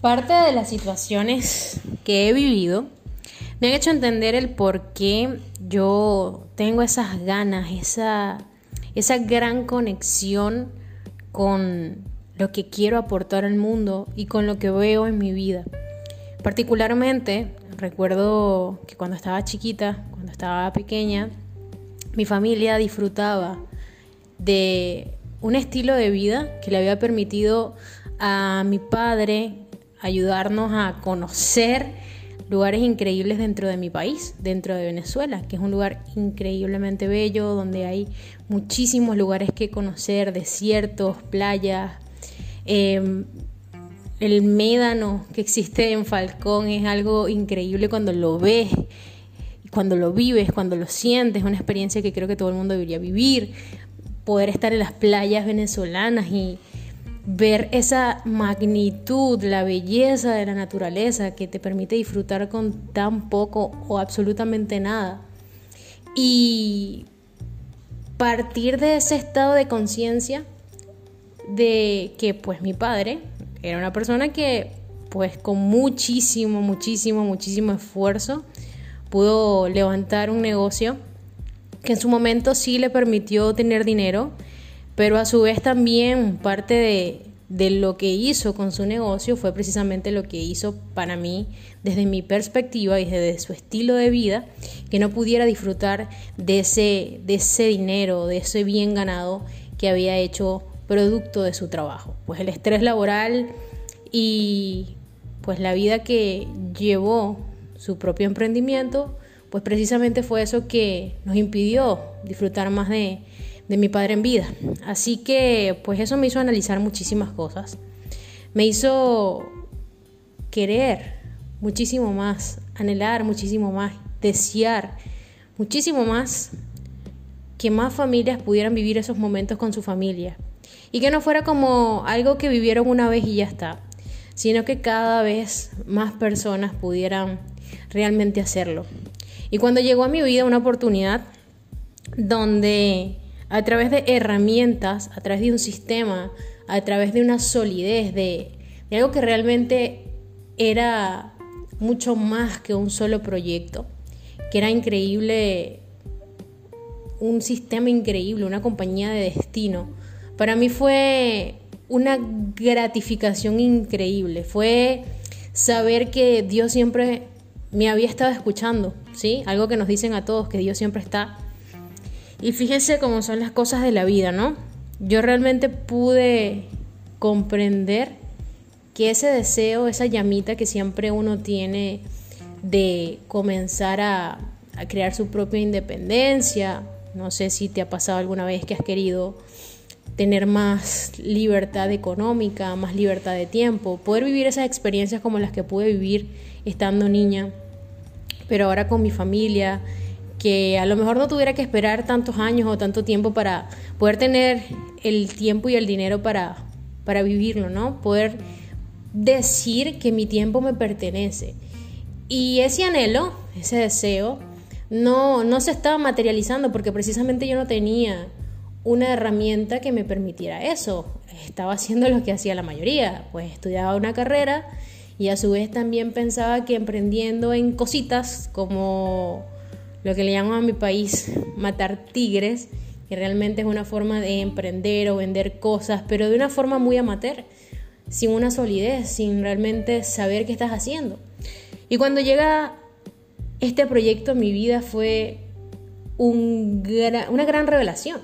Parte de las situaciones que he vivido me han hecho entender el por qué yo tengo esas ganas, esa, esa gran conexión con lo que quiero aportar al mundo y con lo que veo en mi vida. Particularmente, recuerdo que cuando estaba chiquita, cuando estaba pequeña, mi familia disfrutaba de un estilo de vida que le había permitido a mi padre ayudarnos a conocer lugares increíbles dentro de mi país, dentro de Venezuela, que es un lugar increíblemente bello, donde hay muchísimos lugares que conocer, desiertos, playas. Em, el médano que existe en Falcón es algo increíble cuando lo ves, cuando lo vives, cuando lo sientes, es una experiencia que creo que todo el mundo debería vivir. Poder estar en las playas venezolanas y, ver esa magnitud, la belleza de la naturaleza que te permite disfrutar con tan poco o absolutamente nada. Y partir de ese estado de conciencia de que pues mi padre era una persona que pues con muchísimo, muchísimo, muchísimo esfuerzo pudo levantar un negocio que en su momento sí le permitió tener dinero pero a su vez también parte de, lo que hizo con su negocio fue precisamente lo que hizo para mí desde mi perspectiva y desde su estilo de vida, que no pudiera disfrutar de ese, de ese dinero, de ese bien ganado que había hecho producto de su trabajo. Pues el estrés laboral y pues la vida que llevó su propio emprendimiento, pues precisamente fue eso que nos impidió disfrutar más de, de mi padre en vida. Así que pues eso me hizo analizar muchísimas cosas. Me hizo querer muchísimo más, anhelar muchísimo más, desear muchísimo más que más familias pudieran vivir esos momentos con su familia. Y que no fuera como algo que vivieron una vez y ya está, sino que cada vez más personas pudieran realmente hacerlo. Y cuando llegó a mi vida una oportunidad donde a través de herramientas, a través de un sistema, a través de una solidez, de, algo que realmente era mucho más que un solo proyecto, que era increíble, un sistema increíble, una compañía de destino. Para mí fue una gratificación increíble, fue saber que Dios siempre me había estado escuchando, ¿sí? Algo que nos dicen a todos, que Dios siempre está y fíjense cómo son las cosas de la vida, ¿no? Yo realmente pude comprender que ese deseo, esa llamita que siempre uno tiene de comenzar a, crear su propia independencia, no sé si te ha pasado alguna vez que has querido tener más libertad económica, más libertad de tiempo, poder vivir esas experiencias como las que pude vivir estando niña, pero ahora con mi familia, que a lo mejor no tuviera que esperar tantos años o tanto tiempo para poder tener el tiempo y el dinero para, para vivirlo, ¿no? Poder decir que mi tiempo me pertenece. Y ese anhelo, ese deseo, no, no se estaba materializando porque precisamente yo no tenía una herramienta que me permitiera eso. Estaba haciendo lo que hacía la mayoría, pues estudiaba una carrera y a su vez también pensaba que emprendiendo en cositas como lo que le llaman a mi país matar tigres, que realmente es una forma de emprender o vender cosas, pero de una forma muy amateur, sin una solidez, sin realmente saber qué estás haciendo. Y cuando llega este proyecto en mi vida fue una gran revelación,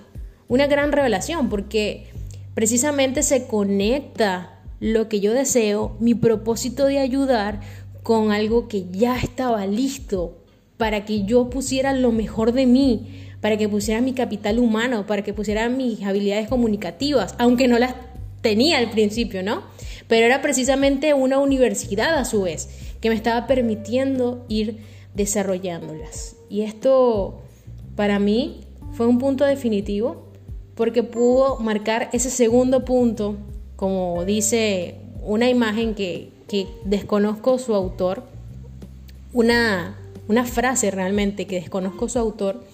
una gran revelación, porque precisamente se conecta lo que yo deseo, mi propósito de ayudar, con algo que ya estaba listo para que yo pusiera lo mejor de mí, para que pusiera mi capital humano, para que pusiera mis habilidades comunicativas, aunque no las tenía al principio, ¿no? Pero era precisamente una universidad a su vez que me estaba permitiendo ir desarrollándolas. Y esto para mí fue un punto definitivo porque pudo marcar ese segundo punto, como dice una imagen que, que desconozco su autor, una una frase realmente que desconozco su autor,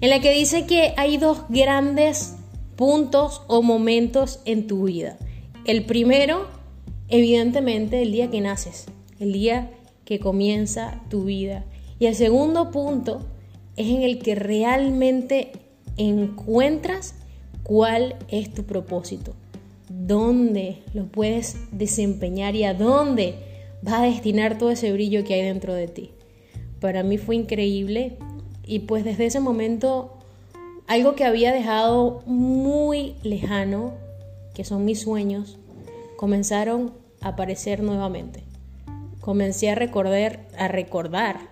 en la que dice que hay dos grandes puntos o momentos en tu vida. El primero evidentemente el día que naces, el día que comienza tu vida. Y el segundo punto es en el que realmente encuentras cuál es tu propósito, dónde lo puedes desempeñar y a dónde vas a destinar todo ese brillo que hay dentro de ti. Para mí fue increíble y pues desde ese momento algo que había dejado muy lejano, que son mis sueños, comenzaron a aparecer nuevamente. Comencé a recordar, a recordar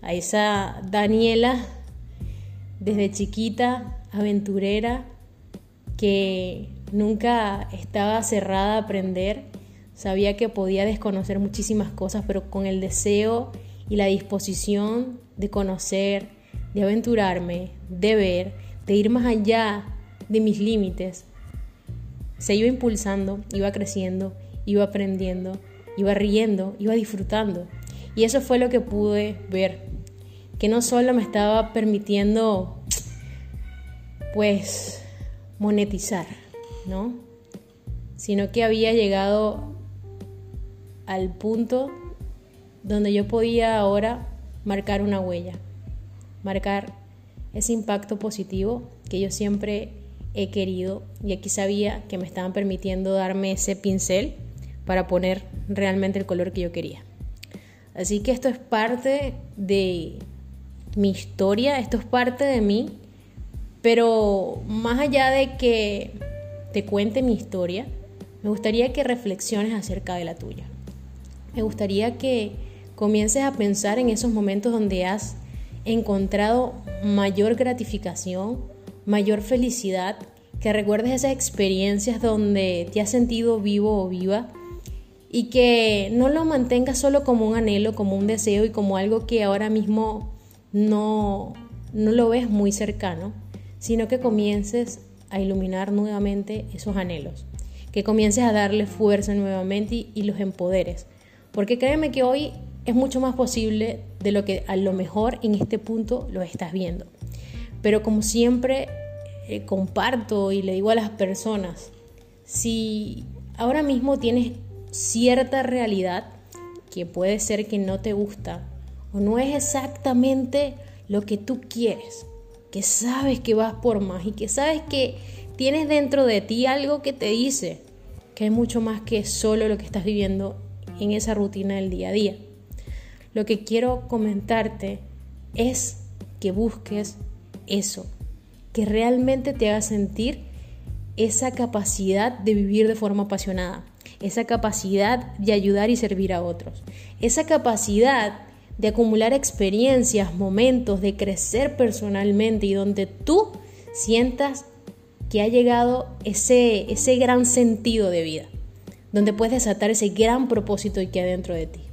a esa Daniela desde chiquita, aventurera, que nunca estaba cerrada a aprender, sabía que podía desconocer muchísimas cosas, pero con el deseo y la disposición de conocer, de aventurarme, de ver, de ir más allá de mis límites, se iba impulsando, iba creciendo, iba aprendiendo, iba riendo, iba disfrutando. Y eso fue lo que pude ver, que no solo me estaba permitiendo, pues, monetizar, ¿no? Sino que había llegado al punto donde yo podía ahora marcar una huella, marcar ese impacto positivo que yo siempre he querido y aquí sabía que me estaban permitiendo darme ese pincel para poner realmente el color que yo quería. Así que esto es parte de mi historia, esto es parte de mí, pero más allá de que te cuente mi historia, me gustaría que reflexiones acerca de la tuya. Me gustaría que comiences a pensar en esos momentos donde has encontrado mayor gratificación, mayor felicidad, que recuerdes esas experiencias donde te has sentido vivo o viva y que no lo mantengas solo como un anhelo, como un deseo y como algo que ahora mismo no, no lo ves muy cercano, sino que comiences a iluminar nuevamente esos anhelos, que comiences a darle fuerza nuevamente y, y los empoderes. Porque créeme que hoy es mucho más posible de lo que a lo mejor en este punto lo estás viendo. Pero como siempre eh, comparto y le digo a las personas, si ahora mismo tienes cierta realidad que puede ser que no te gusta o no es exactamente lo que tú quieres, que sabes que vas por más y que sabes que tienes dentro de ti algo que te dice que hay mucho más que solo lo que estás viviendo en esa rutina del día a día. Lo que quiero comentarte es que busques eso, que realmente te haga sentir esa capacidad de vivir de forma apasionada, esa capacidad de ayudar y servir a otros, esa capacidad de acumular experiencias, momentos, de crecer personalmente y donde tú sientas que ha llegado ese, ese gran sentido de vida, donde puedes desatar ese gran propósito que hay dentro de ti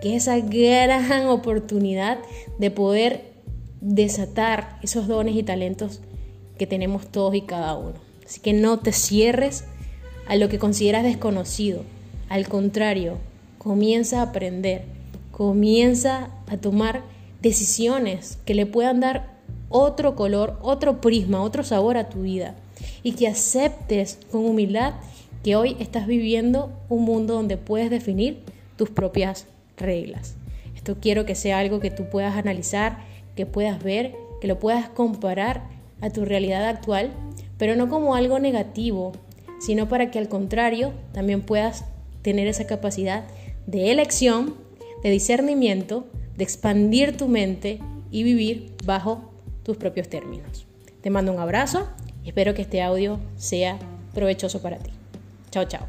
que es esa gran oportunidad de poder desatar esos dones y talentos que tenemos todos y cada uno. Así que no te cierres a lo que consideras desconocido. Al contrario, comienza a aprender, comienza a tomar decisiones que le puedan dar otro color, otro prisma, otro sabor a tu vida y que aceptes con humildad que hoy estás viviendo un mundo donde puedes definir tus propias reglas. Esto quiero que sea algo que tú puedas analizar, que puedas ver, que lo puedas comparar a tu realidad actual, pero no como algo negativo, sino para que al contrario también puedas tener esa capacidad de elección, de discernimiento, de expandir tu mente y vivir bajo tus propios términos. Te mando un abrazo y espero que este audio sea provechoso para ti. Chao, chao.